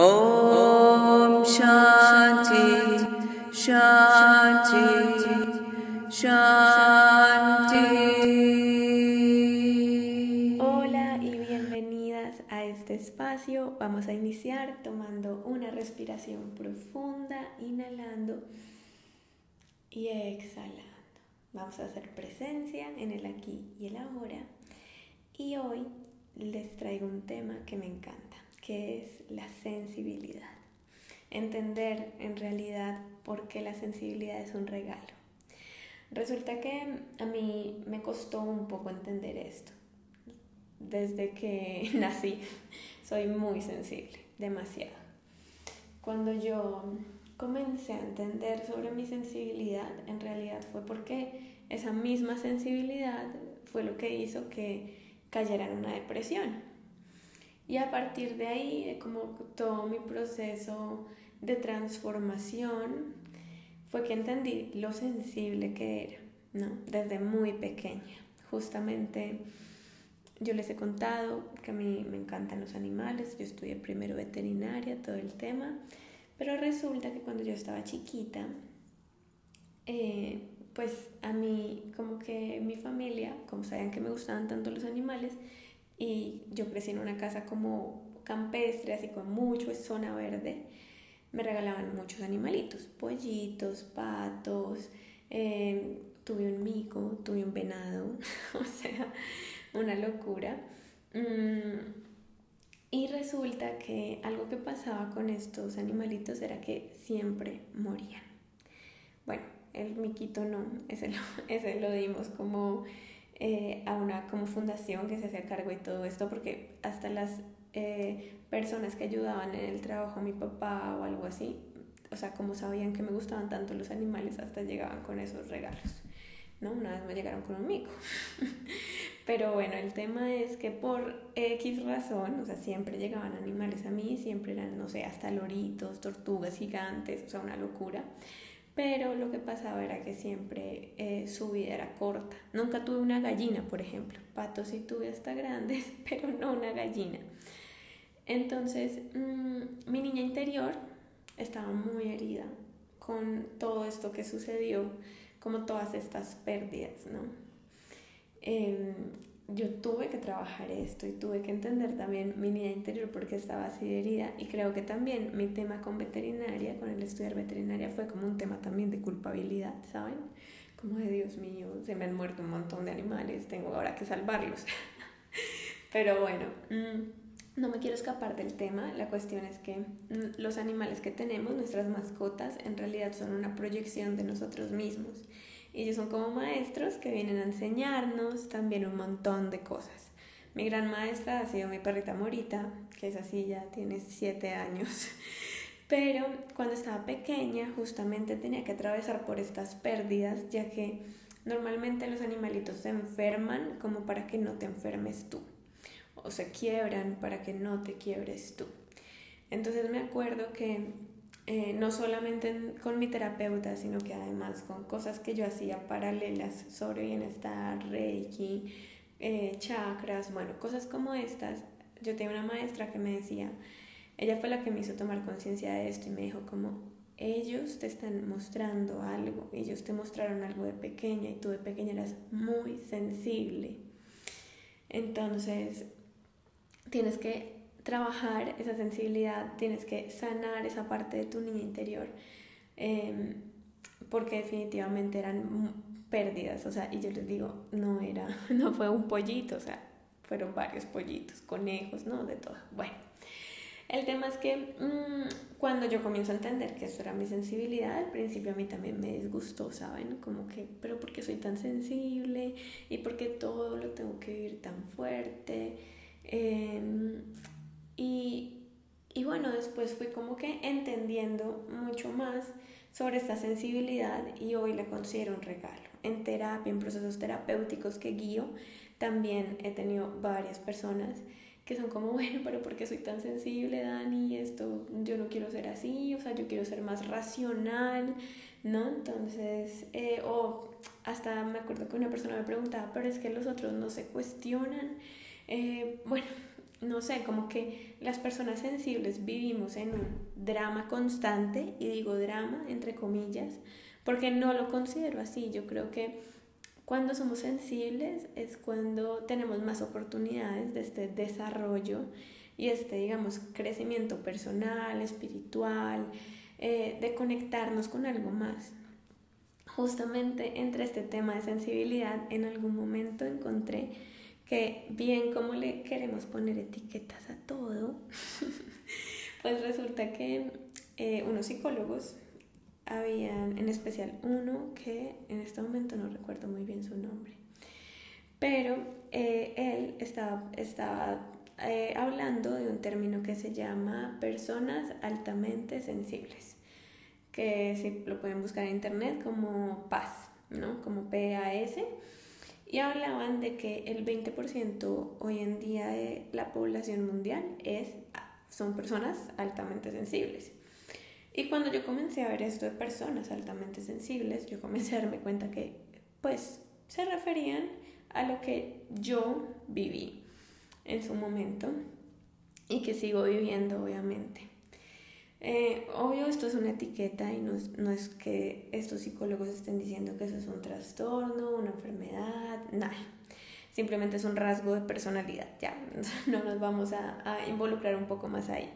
Om Shanti Shanti Shanti. Hola y bienvenidas a este espacio. Vamos a iniciar tomando una respiración profunda, inhalando y exhalando. Vamos a hacer presencia en el aquí y el ahora. Y hoy les traigo un tema que me encanta, que es la sensibilidad. Entender en realidad por qué la sensibilidad es un regalo. Resulta que a mí me costó un poco entender esto. Desde que nací soy muy sensible, demasiado. Cuando yo comencé a entender sobre mi sensibilidad, en realidad fue porque esa misma sensibilidad fue lo que hizo que cayera en una depresión. Y a partir de ahí, como todo mi proceso de transformación, fue que entendí lo sensible que era, ¿no? Desde muy pequeña. Justamente yo les he contado que a mí me encantan los animales, yo estudié primero veterinaria, todo el tema, pero resulta que cuando yo estaba chiquita, eh, pues a mí como que mi familia, como sabían que me gustaban tanto los animales, y yo crecí en una casa como campestre, así con mucho zona verde, me regalaban muchos animalitos, pollitos, patos, eh, tuve un mico, tuve un venado, o sea, una locura. Mm, y resulta que algo que pasaba con estos animalitos era que siempre morían. Bueno, el miquito no, ese lo, ese lo dimos como eh, a una como fundación que se hacía cargo y todo esto, porque hasta las eh, personas que ayudaban en el trabajo, mi papá o algo así, o sea, como sabían que me gustaban tanto los animales, hasta llegaban con esos regalos. ¿no? Una vez me llegaron con un mico. Pero bueno, el tema es que por X razón, o sea, siempre llegaban animales a mí, siempre eran, no sé, hasta loritos, tortugas gigantes, o sea, una locura. Pero lo que pasaba era que siempre eh, su vida era corta. Nunca tuve una gallina, por ejemplo. Patos sí tuve hasta grandes, pero no una gallina. Entonces, mmm, mi niña interior estaba muy herida con todo esto que sucedió, como todas estas pérdidas, ¿no? Eh, yo tuve que trabajar esto y tuve que entender también mi niña interior porque estaba así herida y creo que también mi tema con veterinaria, con el estudiar veterinaria fue como un tema también de culpabilidad, ¿saben? Como de Dios mío, se me han muerto un montón de animales, tengo ahora que salvarlos. Pero bueno, mm, no me quiero escapar del tema, la cuestión es que mm, los animales que tenemos, nuestras mascotas, en realidad son una proyección de nosotros mismos ellos son como maestros que vienen a enseñarnos también un montón de cosas. Mi gran maestra ha sido mi perrita Morita, que es así, ya tiene siete años. Pero cuando estaba pequeña justamente tenía que atravesar por estas pérdidas, ya que normalmente los animalitos se enferman como para que no te enfermes tú, o se quiebran para que no te quiebres tú. Entonces me acuerdo que eh, no solamente con mi terapeuta, sino que además con cosas que yo hacía paralelas sobre bienestar, reiki, eh, chakras, bueno, cosas como estas. Yo tenía una maestra que me decía, ella fue la que me hizo tomar conciencia de esto y me dijo como, ellos te están mostrando algo, ellos te mostraron algo de pequeña y tú de pequeña eras muy sensible. Entonces, tienes que trabajar esa sensibilidad, tienes que sanar esa parte de tu niña interior, em, porque definitivamente eran pérdidas, o sea, y yo les digo, no era, no fue un pollito, o sea, fueron varios pollitos, conejos, ¿no? De todo. Bueno, el tema es que mm, cuando yo comienzo a entender que eso era mi sensibilidad, al principio a mí también me disgustó, ¿saben? Como que, pero ¿por qué soy tan sensible? ¿Y por qué todo lo tengo que vivir tan fuerte? Eh, y, y bueno, después fui como que entendiendo mucho más sobre esta sensibilidad y hoy la considero un regalo. En terapia, en procesos terapéuticos que guío, también he tenido varias personas que son como, bueno, pero ¿por qué soy tan sensible, Dani? Esto, yo no quiero ser así, o sea, yo quiero ser más racional, ¿no? Entonces, eh, o hasta me acuerdo que una persona me preguntaba, pero es que los otros no se cuestionan. Eh, bueno, no sé, como que las personas sensibles vivimos en un drama constante, y digo drama entre comillas, porque no lo considero así. Yo creo que cuando somos sensibles es cuando tenemos más oportunidades de este desarrollo y este, digamos, crecimiento personal, espiritual, eh, de conectarnos con algo más. Justamente entre este tema de sensibilidad, en algún momento encontré que bien como le queremos poner etiquetas a todo, pues resulta que eh, unos psicólogos habían, en especial uno que en este momento no recuerdo muy bien su nombre, pero eh, él estaba, estaba eh, hablando de un término que se llama personas altamente sensibles, que si lo pueden buscar en internet como PAS, ¿no? Como PAS. Y hablaban de que el 20% hoy en día de la población mundial es, son personas altamente sensibles. Y cuando yo comencé a ver esto de personas altamente sensibles, yo comencé a darme cuenta que pues se referían a lo que yo viví en su momento y que sigo viviendo obviamente. Eh, obvio esto es una etiqueta y no es, no es que estos psicólogos estén diciendo que eso es un trastorno, una enfermedad, nada. Simplemente es un rasgo de personalidad, ya, no nos vamos a, a involucrar un poco más ahí.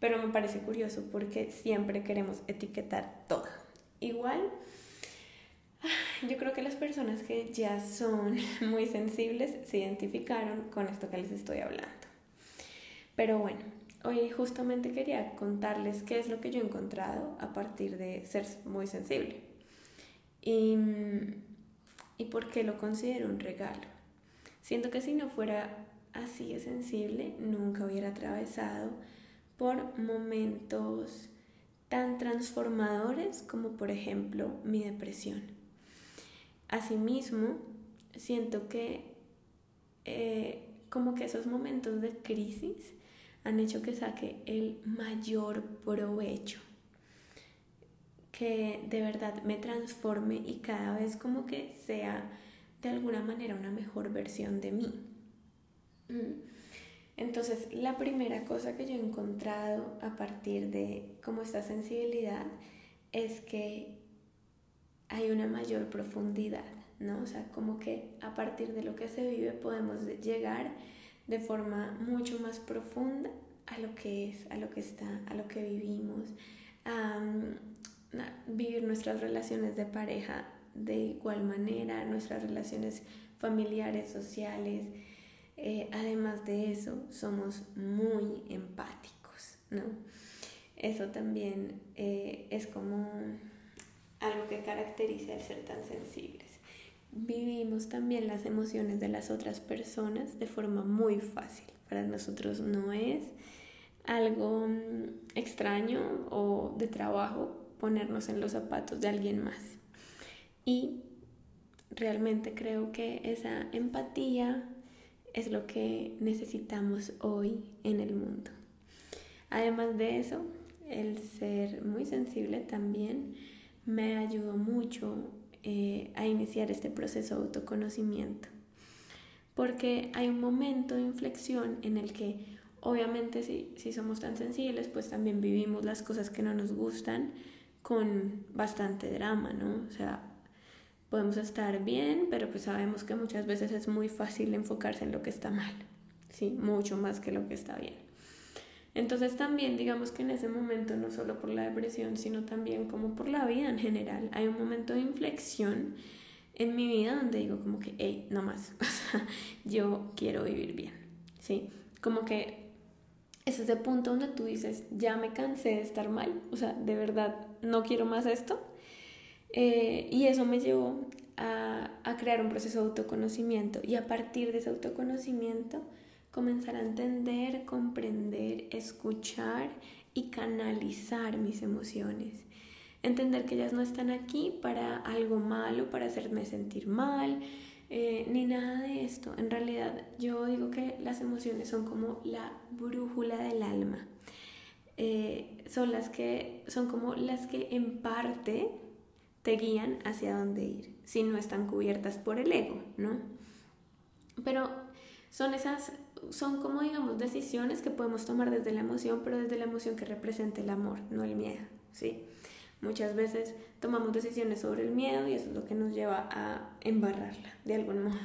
Pero me parece curioso porque siempre queremos etiquetar todo. Igual, yo creo que las personas que ya son muy sensibles se identificaron con esto que les estoy hablando. Pero bueno, hoy justamente quería contarles qué es lo que yo he encontrado a partir de ser muy sensible. Y, y por qué lo considero un regalo. Siento que si no fuera así de sensible, nunca hubiera atravesado por momentos tan transformadores como por ejemplo mi depresión. Asimismo, siento que eh, como que esos momentos de crisis han hecho que saque el mayor provecho, que de verdad me transforme y cada vez como que sea de alguna manera una mejor versión de mí. Mm. Entonces, la primera cosa que yo he encontrado a partir de como esta sensibilidad es que hay una mayor profundidad, ¿no? O sea, como que a partir de lo que se vive podemos llegar de forma mucho más profunda a lo que es, a lo que está, a lo que vivimos, a, vivir nuestras relaciones de pareja de igual manera, nuestras relaciones familiares, sociales, eh, además de eso, somos muy empáticos, ¿no? Eso también eh, es como algo que caracteriza el ser tan sensibles. Vivimos también las emociones de las otras personas de forma muy fácil. Para nosotros no es algo mm, extraño o de trabajo ponernos en los zapatos de alguien más. Y realmente creo que esa empatía es lo que necesitamos hoy en el mundo. Además de eso, el ser muy sensible también me ayudó mucho eh, a iniciar este proceso de autoconocimiento. Porque hay un momento de inflexión en el que obviamente si, si somos tan sensibles, pues también vivimos las cosas que no nos gustan con bastante drama, ¿no? O sea, podemos estar bien, pero pues sabemos que muchas veces es muy fácil enfocarse en lo que está mal, ¿sí? Mucho más que lo que está bien. Entonces también digamos que en ese momento, no solo por la depresión, sino también como por la vida en general, hay un momento de inflexión en mi vida donde digo como que, hey, no más, yo quiero vivir bien, ¿sí? Como que es ese punto donde tú dices, ya me cansé de estar mal, o sea, de verdad, no quiero más esto, eh, y eso me llevó a, a, crear un proceso de autoconocimiento. Y a partir de ese autoconocimiento comenzar a entender, comprender, escuchar y canalizar mis emociones. Entender que ellas no están aquí para algo malo, para hacerme sentir mal, eh, ni nada de esto. En realidad yo digo que las emociones son como la brújula del alma. Eh, son las que son como las que en parte te guían hacia dónde ir, si no están cubiertas por el ego, ¿no? Pero son esas, son como, digamos, decisiones que podemos tomar desde la emoción, pero desde la emoción que representa el amor, no el miedo, ¿sí? Muchas veces tomamos decisiones sobre el miedo y eso es lo que nos lleva a embarrarla de algún modo.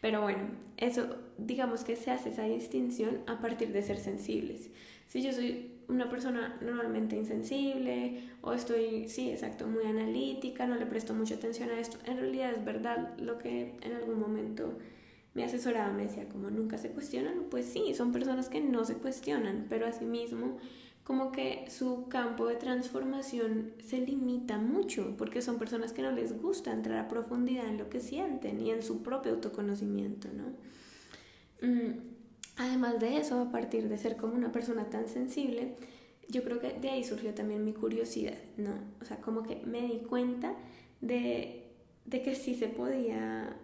Pero bueno, eso digamos que se hace esa distinción a partir de ser sensibles. Si yo soy una persona normalmente insensible o estoy, sí, exacto, muy analítica, no le presto mucha atención a esto, en realidad es verdad lo que en algún momento mi asesorada me decía, como nunca se cuestionan, pues sí, son personas que no se cuestionan, pero asimismo como que su campo de transformación se limita mucho, porque son personas que no les gusta entrar a profundidad en lo que sienten y en su propio autoconocimiento, ¿no? Mm, además de eso, a partir de ser como una persona tan sensible, yo creo que de ahí surgió también mi curiosidad, ¿no? O sea, como que me di cuenta de, de que sí se podía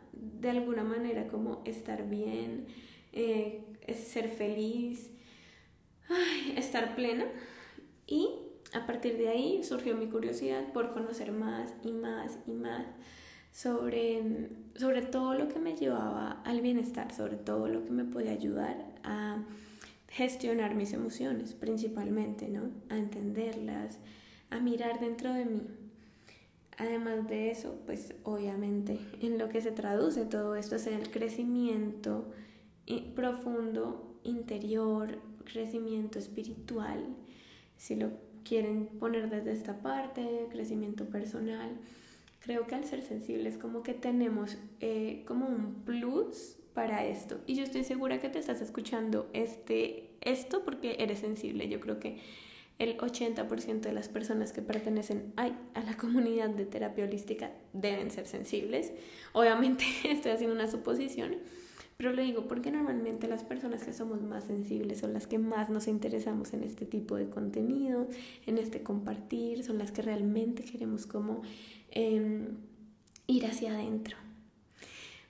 de alguna manera como estar bien, eh, ser feliz, estar plena. Y a partir de ahí surgió mi curiosidad por conocer más y más y más sobre, sobre todo lo que me llevaba al bienestar, sobre todo lo que me podía ayudar a gestionar mis emociones principalmente, ¿no? A entenderlas, a mirar dentro de mí. Además de eso, pues obviamente en lo que se traduce todo esto es el crecimiento profundo, interior, crecimiento espiritual, si lo quieren poner desde esta parte, crecimiento personal. Creo que al ser sensibles como que tenemos eh, como un plus para esto. Y yo estoy segura que te estás escuchando este, esto porque eres sensible. Yo creo que el 80% de las personas que pertenecen a, la comunidad de terapia holística deben ser sensibles. Obviamente estoy haciendo una suposición, pero lo digo porque normalmente las personas que somos más sensibles son las que más nos interesamos en este tipo de contenido, en este compartir, son las que realmente queremos como em, ir hacia adentro.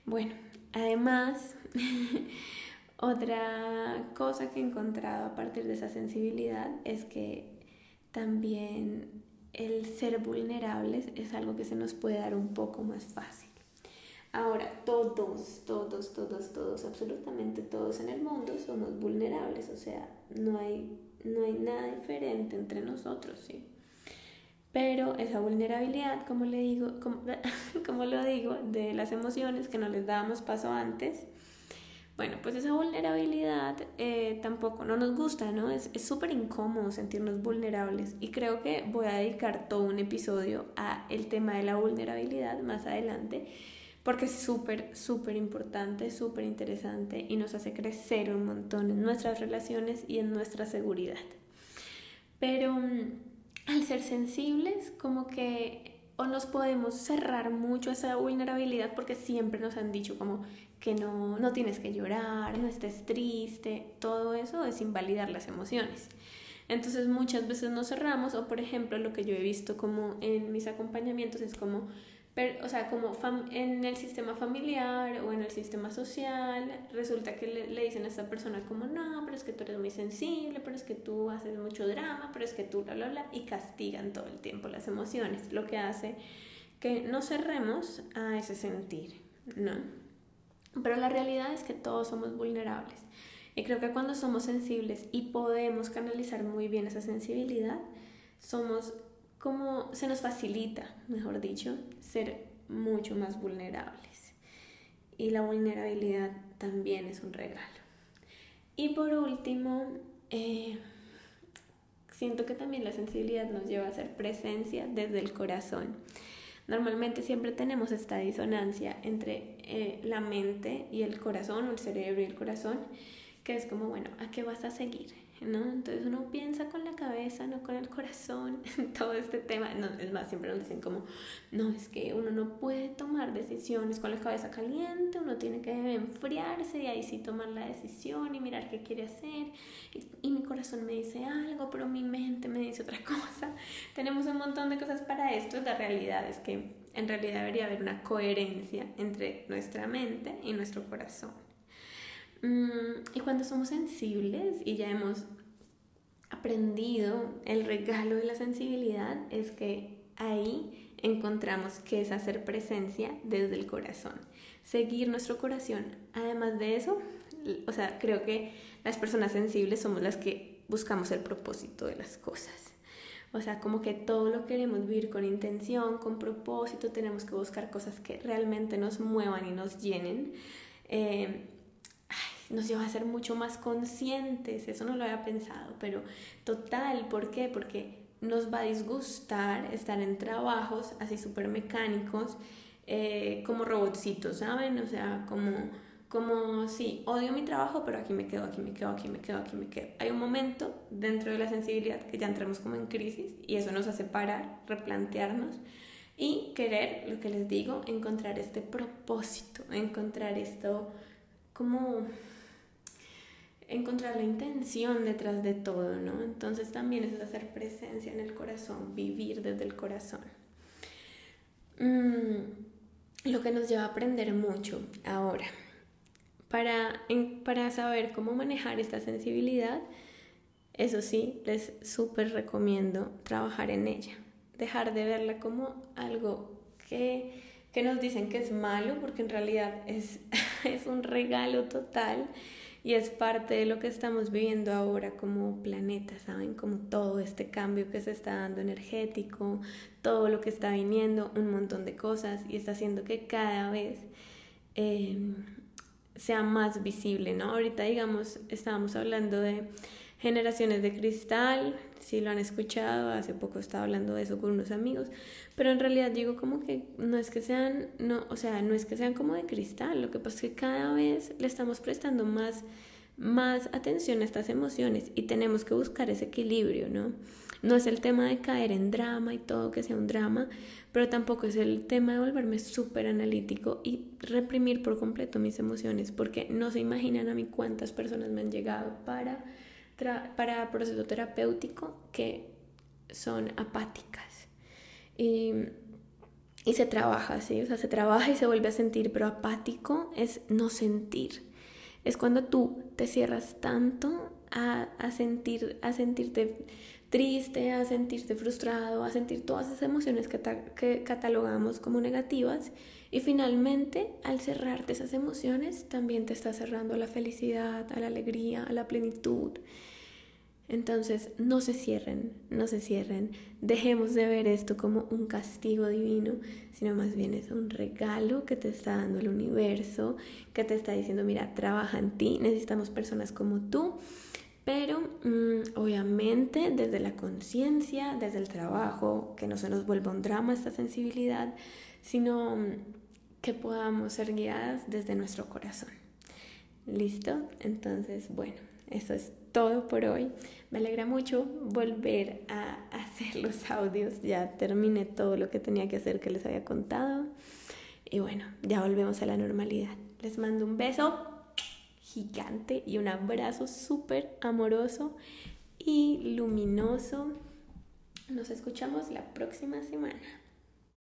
Bueno, además... Otra cosa que he encontrado a partir de esa sensibilidad es que también el ser vulnerables es algo que se nos puede dar un poco más fácil. Ahora, todos, todos, todos, todos, absolutamente todos en el mundo somos vulnerables, o sea, no hay, no hay nada diferente entre nosotros, ¿sí? Pero esa vulnerabilidad, como le digo, como, como lo digo, de las emociones que no les dábamos paso antes, bueno, pues esa vulnerabilidad eh, tampoco no nos gusta, ¿no? Es súper incómodo sentirnos vulnerables y creo que voy a dedicar todo un episodio a el tema de la vulnerabilidad más adelante porque es súper, súper importante, súper interesante y nos hace crecer un montón en nuestras relaciones y en nuestra seguridad. Pero mm, al ser sensibles, como que o nos podemos cerrar mucho a esa vulnerabilidad porque siempre nos han dicho como que no, no tienes que llorar, no estés triste, todo eso es invalidar las emociones. Entonces muchas veces nos cerramos o por ejemplo lo que yo he visto como en mis acompañamientos es como, o sea, como en el sistema familiar o en el sistema social, resulta que le, le, dicen a esta persona como, no, pero es que tú eres muy sensible, pero es que tú haces mucho drama, pero es que tú, la, la, la, y castigan todo el tiempo las emociones, lo que hace que no cerremos a ese sentir, ¿no? Pero la realidad es que todos somos vulnerables. Y creo que cuando somos sensibles y podemos canalizar muy bien esa sensibilidad, somos como se nos facilita, mejor dicho, ser mucho más vulnerables. Y la vulnerabilidad también es un regalo. Y por último, eh, siento que también la sensibilidad nos lleva a ser presencia desde el corazón. Normalmente siempre tenemos esta disonancia entre eh, la mente y el corazón, o el cerebro y el corazón, que es como, bueno, ¿a qué vas a seguir? ¿No? Entonces uno piensa con la cabeza, no con el corazón, todo este tema. No, es más, siempre nos dicen como, no, es que uno no puede tomar decisiones con la cabeza caliente, uno tiene que enfriarse y ahí sí tomar la decisión y mirar qué quiere hacer. Y, y mi corazón me dice algo, pero mi mente me dice otra cosa. Tenemos un montón de cosas para esto. La realidad es que en realidad debería haber una coherencia entre nuestra mente y nuestro corazón. Mm, y cuando somos sensibles y ya hemos aprendido el regalo de la sensibilidad, es que ahí encontramos que es hacer presencia desde el corazón, seguir nuestro corazón. Además de eso, o sea, creo que las personas sensibles somos las que buscamos el propósito de las cosas. O sea, como que todo lo queremos vivir con intención, con propósito, tenemos que buscar cosas que realmente nos muevan y nos llenen. Eh, nos lleva a ser mucho más conscientes, eso no lo había pensado, pero total, ¿por qué? Porque nos va a disgustar estar en trabajos así súper mecánicos, eh, como robotcitos, ¿saben? O sea, como como sí, odio mi trabajo, pero aquí me quedo, aquí me quedo, aquí me quedo, aquí me quedo. Hay un momento dentro de la sensibilidad que ya entramos como en crisis y eso nos hace parar, replantearnos y querer, lo que les digo, encontrar este propósito, encontrar esto como encontrar la intención detrás de todo, ¿no? Entonces también es hacer presencia en el corazón, vivir desde el corazón. Mm, lo que nos lleva a aprender mucho ahora para, para saber cómo manejar esta sensibilidad, eso sí, les súper recomiendo trabajar en ella, dejar de verla como algo que, que nos dicen que es malo, porque en realidad es, es un regalo total y es parte de lo que estamos viviendo ahora como planeta, ¿saben? Como todo este cambio que se está dando energético, todo lo que está viniendo, un montón de cosas y está haciendo que cada vez eh, sea más visible, ¿no? Ahorita, digamos, estábamos hablando de generaciones de cristal, si lo han escuchado, hace poco estaba hablando de eso con unos amigos, pero en realidad digo como que no es que sean, no, o sea, no es que sean como de cristal, lo que pasa es que cada vez le estamos prestando más, más atención a estas emociones y tenemos que buscar ese equilibrio, ¿no? No es el tema de caer en drama y todo que sea un drama, pero tampoco es el tema de volverme súper analítico y reprimir por completo mis emociones, porque no se imaginan a mí cuántas personas me han llegado para, para proceso terapéutico que son apáticas. Y, y se trabaja, ¿sí? O sea, se trabaja y se vuelve a sentir, pero apático es no sentir. Es cuando tú te cierras tanto a, a sentir, a sentirte triste, a sentirte frustrado, a sentir todas esas emociones que, que catalogamos como negativas. Y finalmente, al cerrarte esas emociones, también te está cerrando a la felicidad, a la alegría, a la plenitud. Entonces, no se cierren, no se cierren. Dejemos de ver esto como un castigo divino, sino más bien es un regalo que te está dando el universo, que te está diciendo, mira, trabaja en ti, necesitamos personas como tú pero mm, obviamente desde la conciencia, desde el trabajo, que no se nos vuelva un drama esta sensibilidad, sino mm, que podamos ser guiadas desde nuestro corazón. ¿Listo? Entonces, bueno, eso es todo por hoy. Me alegra mucho volver a hacer los audios. Ya terminé todo lo que tenía que hacer que les había contado. Y bueno, ya volvemos a la normalidad. Les mando un beso gigante y un abrazo súper amoroso y luminoso. Nos escuchamos la próxima semana.